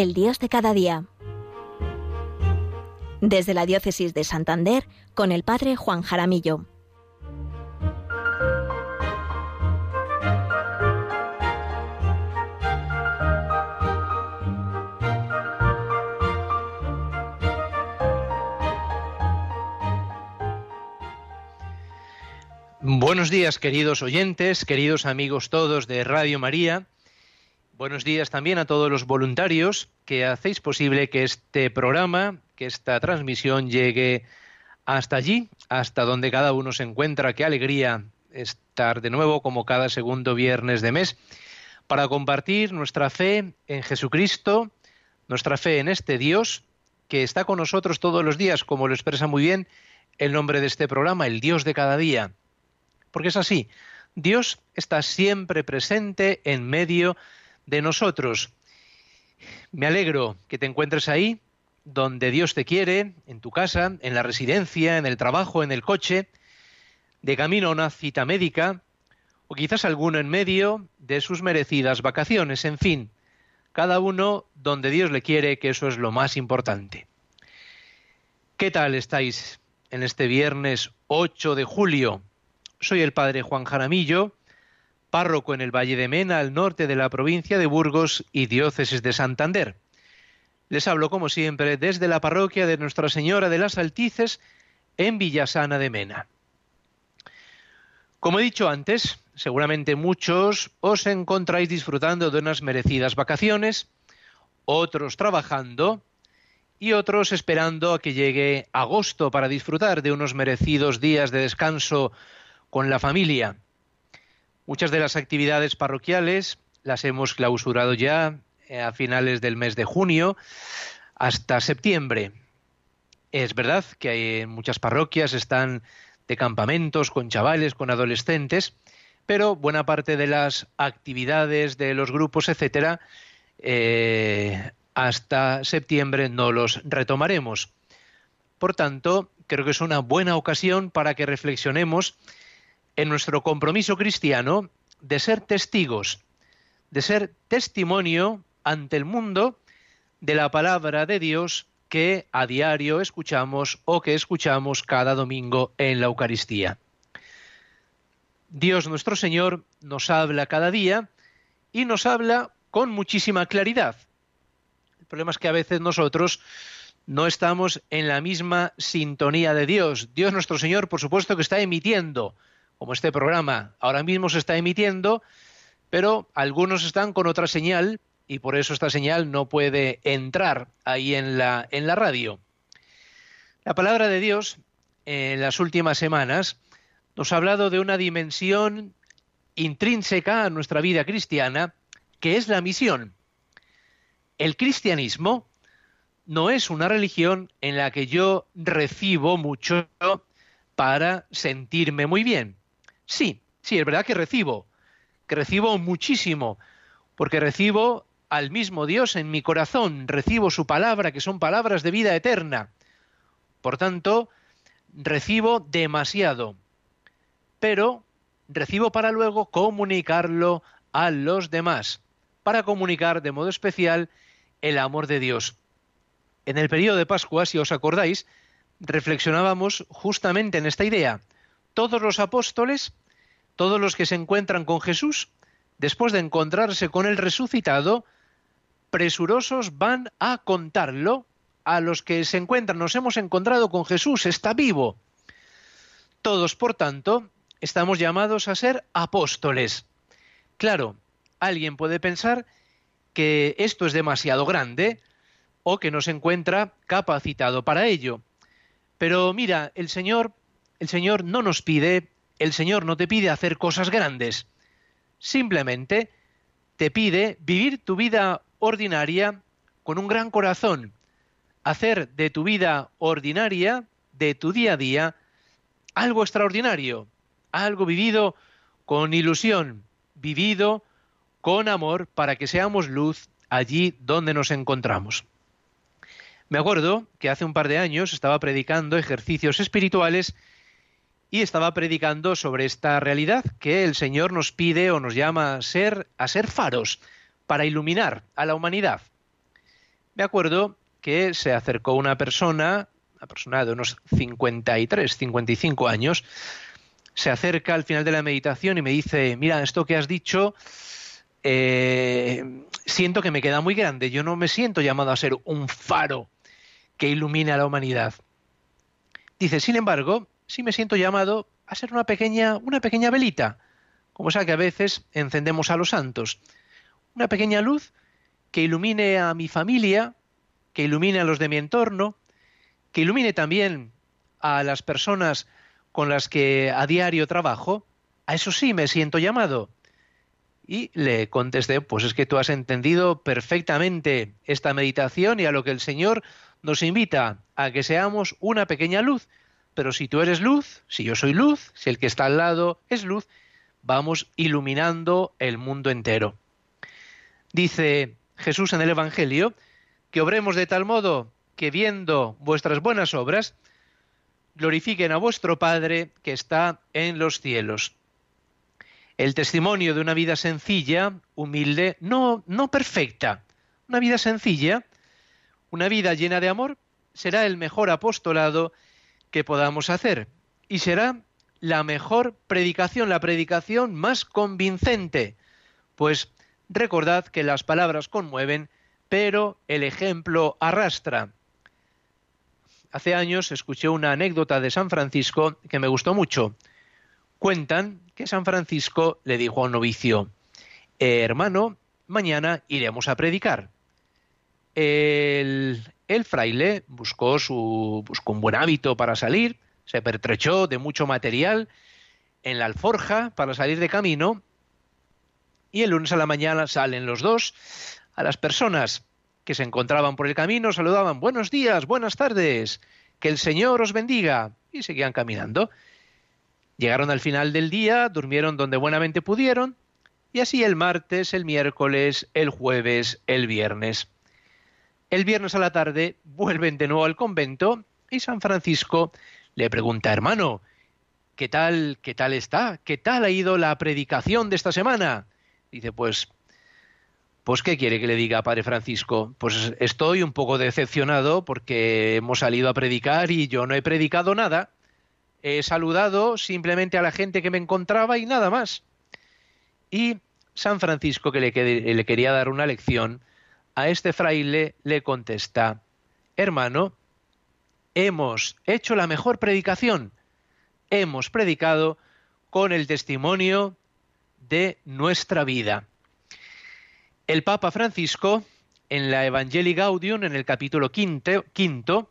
el Dios de cada día. Desde la Diócesis de Santander, con el Padre Juan Jaramillo. Buenos días, queridos oyentes, queridos amigos todos de Radio María. Buenos días también a todos los voluntarios que hacéis posible que este programa, que esta transmisión llegue hasta allí, hasta donde cada uno se encuentra. Qué alegría estar de nuevo como cada segundo viernes de mes para compartir nuestra fe en Jesucristo, nuestra fe en este Dios que está con nosotros todos los días, como lo expresa muy bien el nombre de este programa, el Dios de cada día. Porque es así, Dios está siempre presente en medio de nosotros. Me alegro que te encuentres ahí, donde Dios te quiere, en tu casa, en la residencia, en el trabajo, en el coche, de camino a una cita médica, o quizás alguno en medio de sus merecidas vacaciones, en fin, cada uno donde Dios le quiere, que eso es lo más importante. ¿Qué tal estáis en este viernes 8 de julio? Soy el padre Juan Jaramillo, párroco en el Valle de Mena, al norte de la provincia de Burgos y diócesis de Santander. Les hablo, como siempre, desde la parroquia de Nuestra Señora de las Altices, en Villasana de Mena. Como he dicho antes, seguramente muchos os encontráis disfrutando de unas merecidas vacaciones, otros trabajando y otros esperando a que llegue agosto para disfrutar de unos merecidos días de descanso con la familia. Muchas de las actividades parroquiales las hemos clausurado ya eh, a finales del mes de junio hasta septiembre. Es verdad que hay, muchas parroquias están de campamentos con chavales, con adolescentes, pero buena parte de las actividades de los grupos, etcétera, eh, hasta septiembre no los retomaremos. Por tanto, creo que es una buena ocasión para que reflexionemos en nuestro compromiso cristiano de ser testigos, de ser testimonio ante el mundo de la palabra de Dios que a diario escuchamos o que escuchamos cada domingo en la Eucaristía. Dios nuestro Señor nos habla cada día y nos habla con muchísima claridad. El problema es que a veces nosotros no estamos en la misma sintonía de Dios. Dios nuestro Señor, por supuesto que está emitiendo como este programa ahora mismo se está emitiendo, pero algunos están con otra señal y por eso esta señal no puede entrar ahí en la, en la radio. La palabra de Dios en las últimas semanas nos ha hablado de una dimensión intrínseca a nuestra vida cristiana, que es la misión. El cristianismo no es una religión en la que yo recibo mucho para sentirme muy bien. Sí, sí, es verdad que recibo, que recibo muchísimo, porque recibo al mismo Dios en mi corazón, recibo su palabra, que son palabras de vida eterna. Por tanto, recibo demasiado, pero recibo para luego comunicarlo a los demás, para comunicar de modo especial el amor de Dios. En el periodo de Pascua, si os acordáis, reflexionábamos justamente en esta idea. Todos los apóstoles todos los que se encuentran con Jesús, después de encontrarse con el resucitado, presurosos van a contarlo a los que se encuentran. Nos hemos encontrado con Jesús, está vivo. Todos, por tanto, estamos llamados a ser apóstoles. Claro, alguien puede pensar que esto es demasiado grande o que no se encuentra capacitado para ello. Pero mira, el Señor, el Señor no nos pide el Señor no te pide hacer cosas grandes, simplemente te pide vivir tu vida ordinaria con un gran corazón, hacer de tu vida ordinaria, de tu día a día, algo extraordinario, algo vivido con ilusión, vivido con amor para que seamos luz allí donde nos encontramos. Me acuerdo que hace un par de años estaba predicando ejercicios espirituales y estaba predicando sobre esta realidad que el Señor nos pide o nos llama a ser, a ser faros para iluminar a la humanidad. Me acuerdo que se acercó una persona, una persona de unos 53, 55 años, se acerca al final de la meditación y me dice, mira, esto que has dicho, eh, siento que me queda muy grande, yo no me siento llamado a ser un faro que ilumine a la humanidad. Dice, sin embargo, sí me siento llamado a ser una pequeña, una pequeña velita, como esa que a veces encendemos a los santos. Una pequeña luz que ilumine a mi familia, que ilumine a los de mi entorno, que ilumine también a las personas con las que a diario trabajo, a eso sí me siento llamado. Y le contesté, pues es que tú has entendido perfectamente esta meditación y a lo que el Señor nos invita a que seamos una pequeña luz. Pero si tú eres luz, si yo soy luz, si el que está al lado es luz, vamos iluminando el mundo entero. Dice Jesús en el Evangelio que obremos de tal modo que viendo vuestras buenas obras, glorifiquen a vuestro Padre que está en los cielos. El testimonio de una vida sencilla, humilde, no, no perfecta, una vida sencilla, una vida llena de amor, será el mejor apostolado que podamos hacer y será la mejor predicación, la predicación más convincente, pues recordad que las palabras conmueven, pero el ejemplo arrastra. Hace años escuché una anécdota de San Francisco que me gustó mucho. Cuentan que San Francisco le dijo a un novicio, eh, hermano, mañana iremos a predicar. El, el fraile buscó, su, buscó un buen hábito para salir, se pertrechó de mucho material en la alforja para salir de camino y el lunes a la mañana salen los dos. A las personas que se encontraban por el camino saludaban buenos días, buenas tardes, que el Señor os bendiga y seguían caminando. Llegaron al final del día, durmieron donde buenamente pudieron y así el martes, el miércoles, el jueves, el viernes. El viernes a la tarde vuelven de nuevo al convento y San Francisco le pregunta, hermano, ¿qué tal, qué tal está? ¿Qué tal ha ido la predicación de esta semana? Dice, pues, pues, ¿qué quiere que le diga, Padre Francisco? Pues estoy un poco decepcionado porque hemos salido a predicar y yo no he predicado nada. He saludado simplemente a la gente que me encontraba y nada más. Y San Francisco, que le, le quería dar una lección, a este fraile le contesta, hermano, hemos hecho la mejor predicación. Hemos predicado con el testimonio de nuestra vida. El Papa Francisco, en la Evangelii Gaudium, en el capítulo quinto,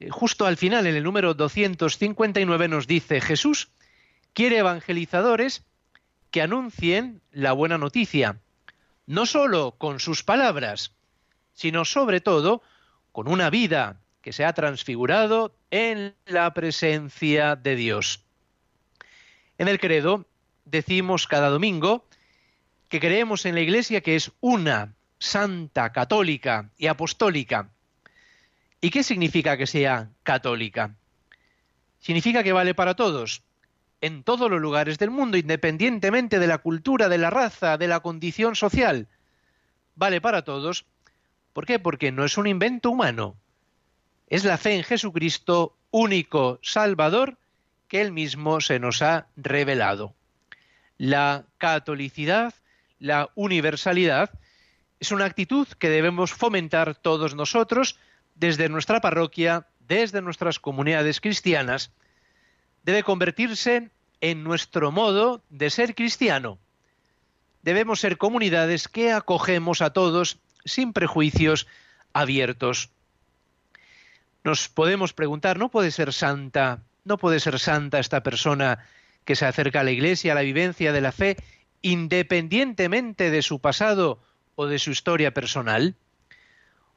eh, justo al final, en el número 259, nos dice, Jesús quiere evangelizadores que anuncien la buena noticia, no sólo con sus palabras, sino sobre todo con una vida que se ha transfigurado en la presencia de Dios. En el credo decimos cada domingo que creemos en la Iglesia que es una, santa, católica y apostólica. ¿Y qué significa que sea católica? Significa que vale para todos, en todos los lugares del mundo, independientemente de la cultura, de la raza, de la condición social. Vale para todos. ¿Por qué? Porque no es un invento humano. Es la fe en Jesucristo, único Salvador, que Él mismo se nos ha revelado la catolicidad, la universalidad, es una actitud que debemos fomentar todos nosotros desde nuestra parroquia, desde nuestras comunidades cristianas. Debe convertirse en nuestro modo de ser cristiano. Debemos ser comunidades que acogemos a todos sin prejuicios abiertos. Nos podemos preguntar, ¿no puede ser santa? ¿No puede ser santa esta persona que se acerca a la Iglesia, a la vivencia de la fe, independientemente de su pasado o de su historia personal?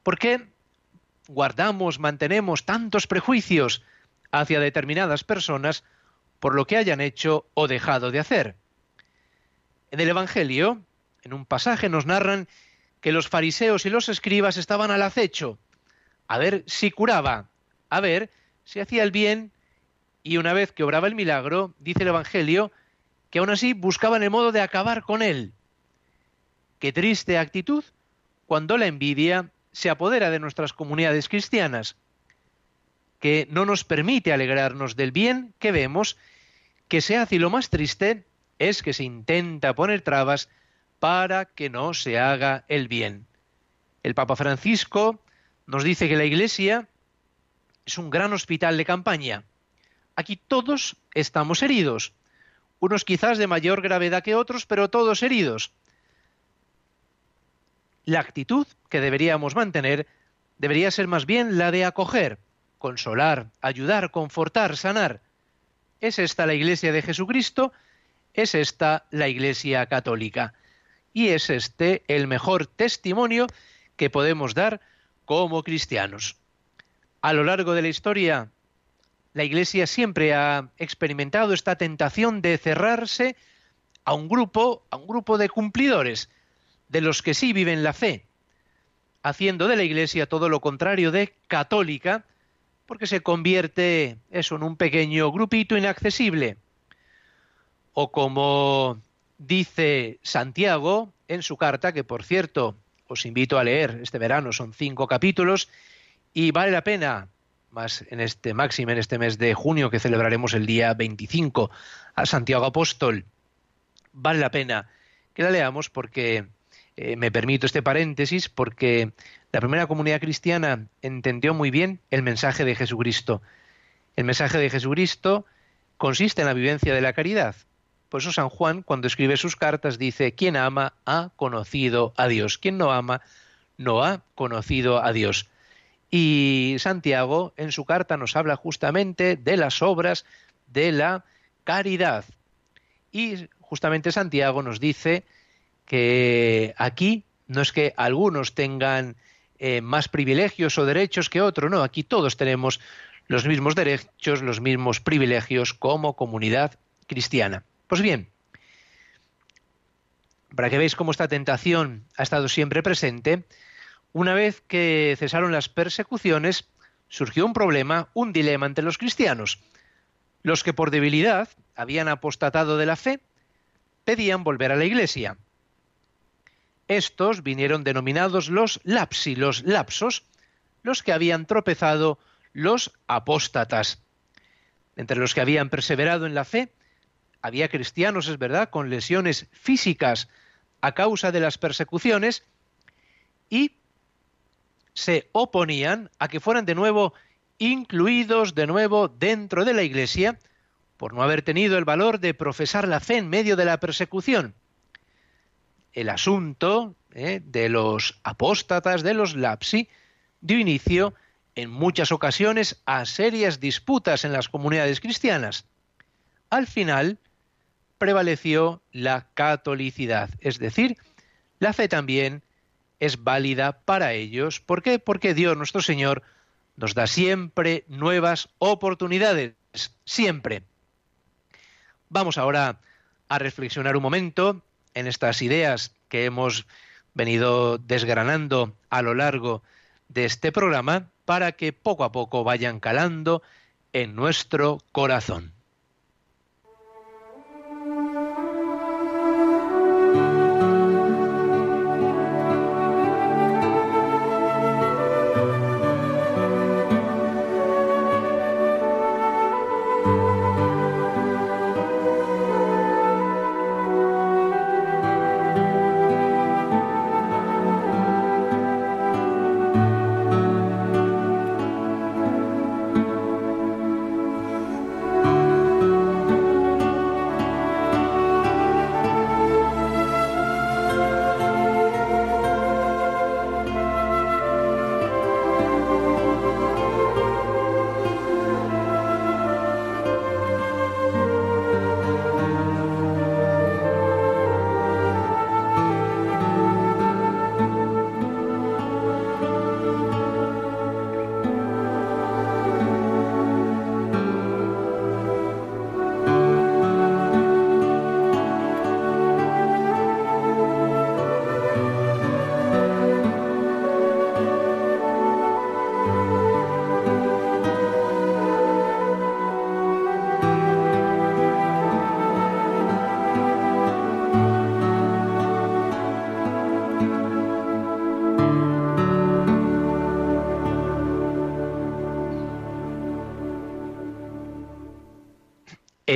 ¿Por qué guardamos, mantenemos tantos prejuicios hacia determinadas personas por lo que hayan hecho o dejado de hacer? En el Evangelio, en un pasaje nos narran que los fariseos y los escribas estaban al acecho, a ver si curaba, a ver si hacía el bien y una vez que obraba el milagro, dice el Evangelio, que aún así buscaban el modo de acabar con él. Qué triste actitud cuando la envidia se apodera de nuestras comunidades cristianas, que no nos permite alegrarnos del bien que vemos, que se hace y lo más triste es que se intenta poner trabas para que no se haga el bien. El Papa Francisco nos dice que la Iglesia es un gran hospital de campaña. Aquí todos estamos heridos, unos quizás de mayor gravedad que otros, pero todos heridos. La actitud que deberíamos mantener debería ser más bien la de acoger, consolar, ayudar, confortar, sanar. ¿Es esta la Iglesia de Jesucristo? ¿Es esta la Iglesia católica? Y es este el mejor testimonio que podemos dar como cristianos. A lo largo de la historia, la Iglesia siempre ha experimentado esta tentación de cerrarse a un grupo, a un grupo de cumplidores, de los que sí viven la fe, haciendo de la Iglesia todo lo contrario de católica, porque se convierte eso en un pequeño grupito inaccesible. O como dice Santiago en su carta, que por cierto os invito a leer este verano, son cinco capítulos, y vale la pena, más en este máximo en este mes de junio que celebraremos el día 25 a Santiago Apóstol, vale la pena que la leamos porque eh, me permito este paréntesis porque la primera comunidad cristiana entendió muy bien el mensaje de Jesucristo. El mensaje de Jesucristo consiste en la vivencia de la caridad. Por eso San Juan, cuando escribe sus cartas, dice, quien ama ha conocido a Dios, quien no ama no ha conocido a Dios. Y Santiago en su carta nos habla justamente de las obras de la caridad. Y justamente Santiago nos dice que aquí no es que algunos tengan eh, más privilegios o derechos que otros, no, aquí todos tenemos los mismos derechos, los mismos privilegios como comunidad cristiana. Pues bien, para que veáis cómo esta tentación ha estado siempre presente, una vez que cesaron las persecuciones, surgió un problema, un dilema ante los cristianos. Los que por debilidad habían apostatado de la fe pedían volver a la iglesia. Estos vinieron denominados los lapsi, los lapsos, los que habían tropezado los apóstatas. Entre los que habían perseverado en la fe, había cristianos, es verdad, con lesiones físicas a causa de las persecuciones y se oponían a que fueran de nuevo incluidos de nuevo dentro de la Iglesia por no haber tenido el valor de profesar la fe en medio de la persecución el asunto ¿eh? de los apóstatas, de los lapsi, dio inicio en muchas ocasiones a serias disputas en las comunidades cristianas. Al final prevaleció la catolicidad, es decir, la fe también es válida para ellos. ¿Por qué? Porque Dios nuestro Señor nos da siempre nuevas oportunidades, siempre. Vamos ahora a reflexionar un momento en estas ideas que hemos venido desgranando a lo largo de este programa para que poco a poco vayan calando en nuestro corazón.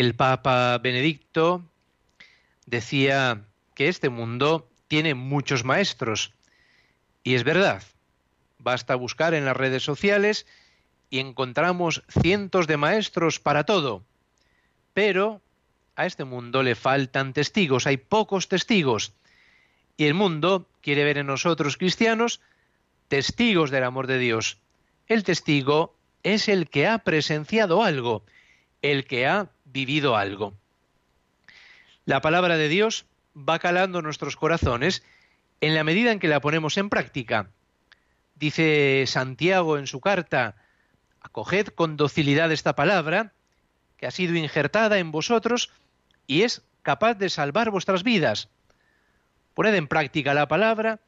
El Papa Benedicto decía que este mundo tiene muchos maestros. Y es verdad. Basta buscar en las redes sociales y encontramos cientos de maestros para todo. Pero a este mundo le faltan testigos, hay pocos testigos. Y el mundo quiere ver en nosotros cristianos testigos del amor de Dios. El testigo es el que ha presenciado algo, el que ha vivido algo. La palabra de Dios va calando nuestros corazones en la medida en que la ponemos en práctica. Dice Santiago en su carta, acoged con docilidad esta palabra, que ha sido injertada en vosotros y es capaz de salvar vuestras vidas. Poned en práctica la palabra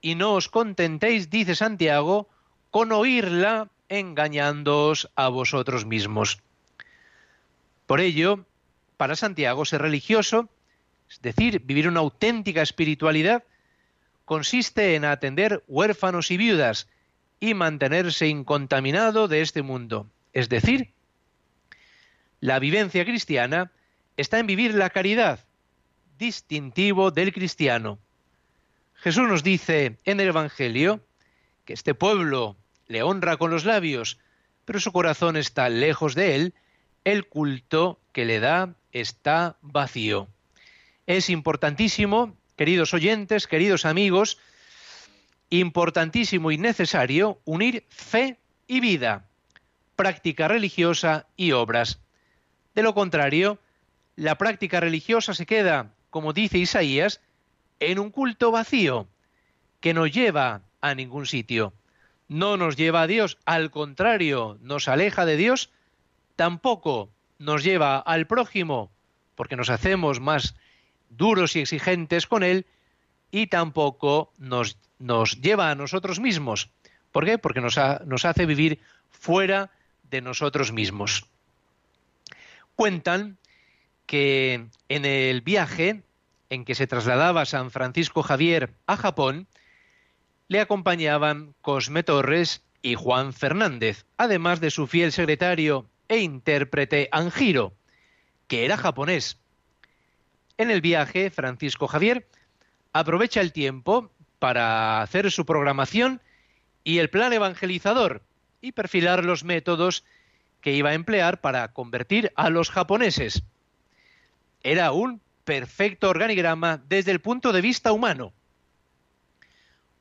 y no os contentéis, dice Santiago, con oírla engañándoos a vosotros mismos. Por ello, para Santiago, ser religioso, es decir, vivir una auténtica espiritualidad, consiste en atender huérfanos y viudas y mantenerse incontaminado de este mundo. Es decir, la vivencia cristiana está en vivir la caridad, distintivo del cristiano. Jesús nos dice en el Evangelio que este pueblo le honra con los labios, pero su corazón está lejos de él, el culto que le da está vacío. Es importantísimo, queridos oyentes, queridos amigos, importantísimo y necesario unir fe y vida, práctica religiosa y obras. De lo contrario, la práctica religiosa se queda, como dice Isaías, en un culto vacío, que no lleva a ningún sitio. No nos lleva a Dios, al contrario, nos aleja de Dios, tampoco nos lleva al prójimo, porque nos hacemos más duros y exigentes con él, y tampoco nos, nos lleva a nosotros mismos. ¿Por qué? Porque nos, nos hace vivir fuera de nosotros mismos. Cuentan que en el viaje en que se trasladaba San Francisco Javier a Japón, le acompañaban Cosme Torres y Juan Fernández, además de su fiel secretario e intérprete Anjiro, que era japonés. En el viaje, Francisco Javier aprovecha el tiempo para hacer su programación y el plan evangelizador y perfilar los métodos que iba a emplear para convertir a los japoneses. Era un perfecto organigrama desde el punto de vista humano.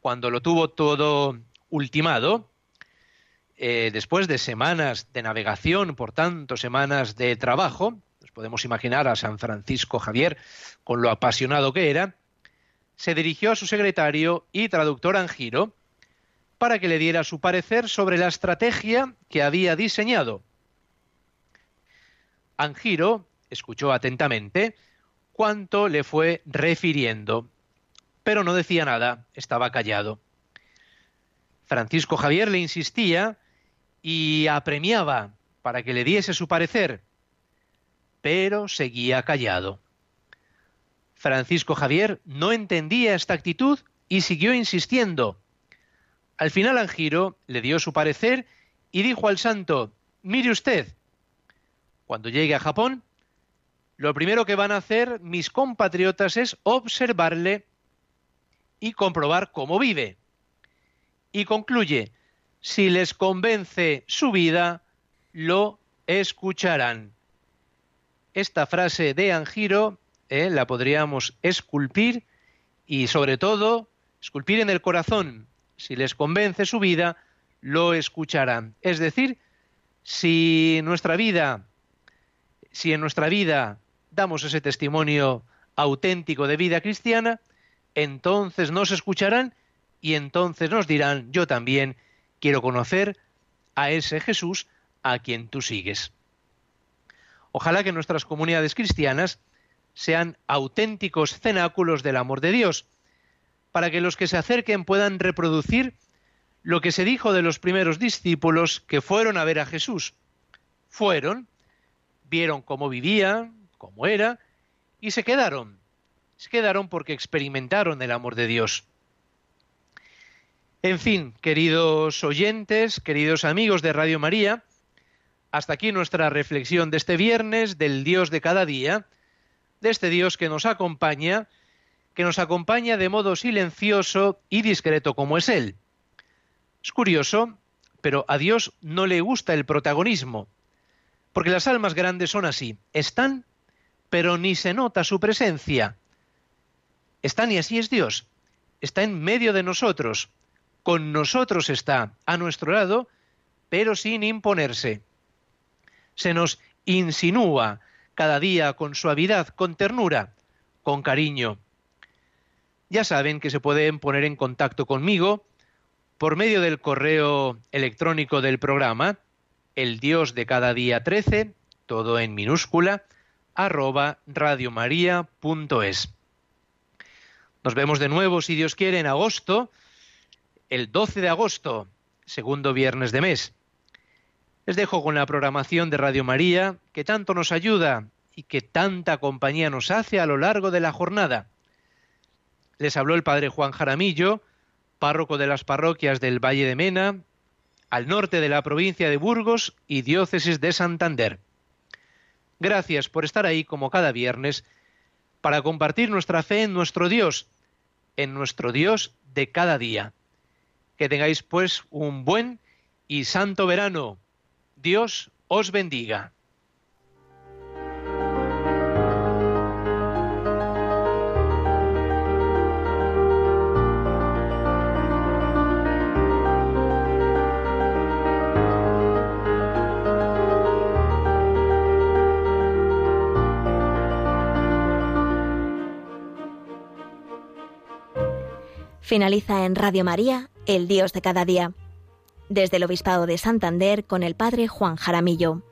Cuando lo tuvo todo ultimado, eh, después de semanas de navegación, por tanto, semanas de trabajo, nos podemos imaginar a San Francisco Javier con lo apasionado que era, se dirigió a su secretario y traductor Angiro para que le diera su parecer sobre la estrategia que había diseñado. Angiro escuchó atentamente cuanto le fue refiriendo, pero no decía nada, estaba callado. Francisco Javier le insistía y apremiaba para que le diese su parecer, pero seguía callado. Francisco Javier no entendía esta actitud y siguió insistiendo. Al final Angiro le dio su parecer y dijo al santo, mire usted, cuando llegue a Japón, lo primero que van a hacer mis compatriotas es observarle y comprobar cómo vive. Y concluye, si les convence su vida, lo escucharán. Esta frase de Angiro eh, la podríamos esculpir y sobre todo esculpir en el corazón. Si les convence su vida, lo escucharán. Es decir, si en nuestra vida damos ese testimonio auténtico de vida cristiana, entonces nos escucharán y entonces nos dirán, yo también quiero conocer a ese Jesús a quien tú sigues. Ojalá que nuestras comunidades cristianas sean auténticos cenáculos del amor de Dios, para que los que se acerquen puedan reproducir lo que se dijo de los primeros discípulos que fueron a ver a Jesús. Fueron, vieron cómo vivía, como era, y se quedaron. Se quedaron porque experimentaron el amor de Dios. En fin, queridos oyentes, queridos amigos de Radio María, Hasta aquí nuestra reflexión de este viernes del Dios de cada día, de este Dios que nos acompaña, que nos acompaña de modo silencioso y discreto como es Él. Es curioso, pero a Dios no le gusta el protagonismo, porque las almas grandes son así, están, pero ni se nota su presencia. Están y así es Dios, está en medio de nosotros, con nosotros está, a nuestro lado, pero sin imponerse. Se nos insinúa cada día con suavidad, con ternura, con cariño. Ya saben que se pueden poner en contacto conmigo por medio del correo electrónico del programa, el Dios de cada día 13, todo en minúscula, arroba radiomaria.es. Nos vemos de nuevo, si Dios quiere, en agosto, el 12 de agosto, segundo viernes de mes. Les dejo con la programación de Radio María, que tanto nos ayuda y que tanta compañía nos hace a lo largo de la jornada. Les habló el Padre Juan Jaramillo, párroco de las parroquias del Valle de Mena, al norte de la provincia de Burgos y diócesis de Santander. Gracias por estar ahí como cada viernes para compartir nuestra fe en nuestro Dios, en nuestro Dios de cada día. Que tengáis pues un buen y santo verano. Dios os bendiga. Finaliza en Radio María, El Dios de cada día. Desde el Obispado de Santander con el Padre Juan Jaramillo.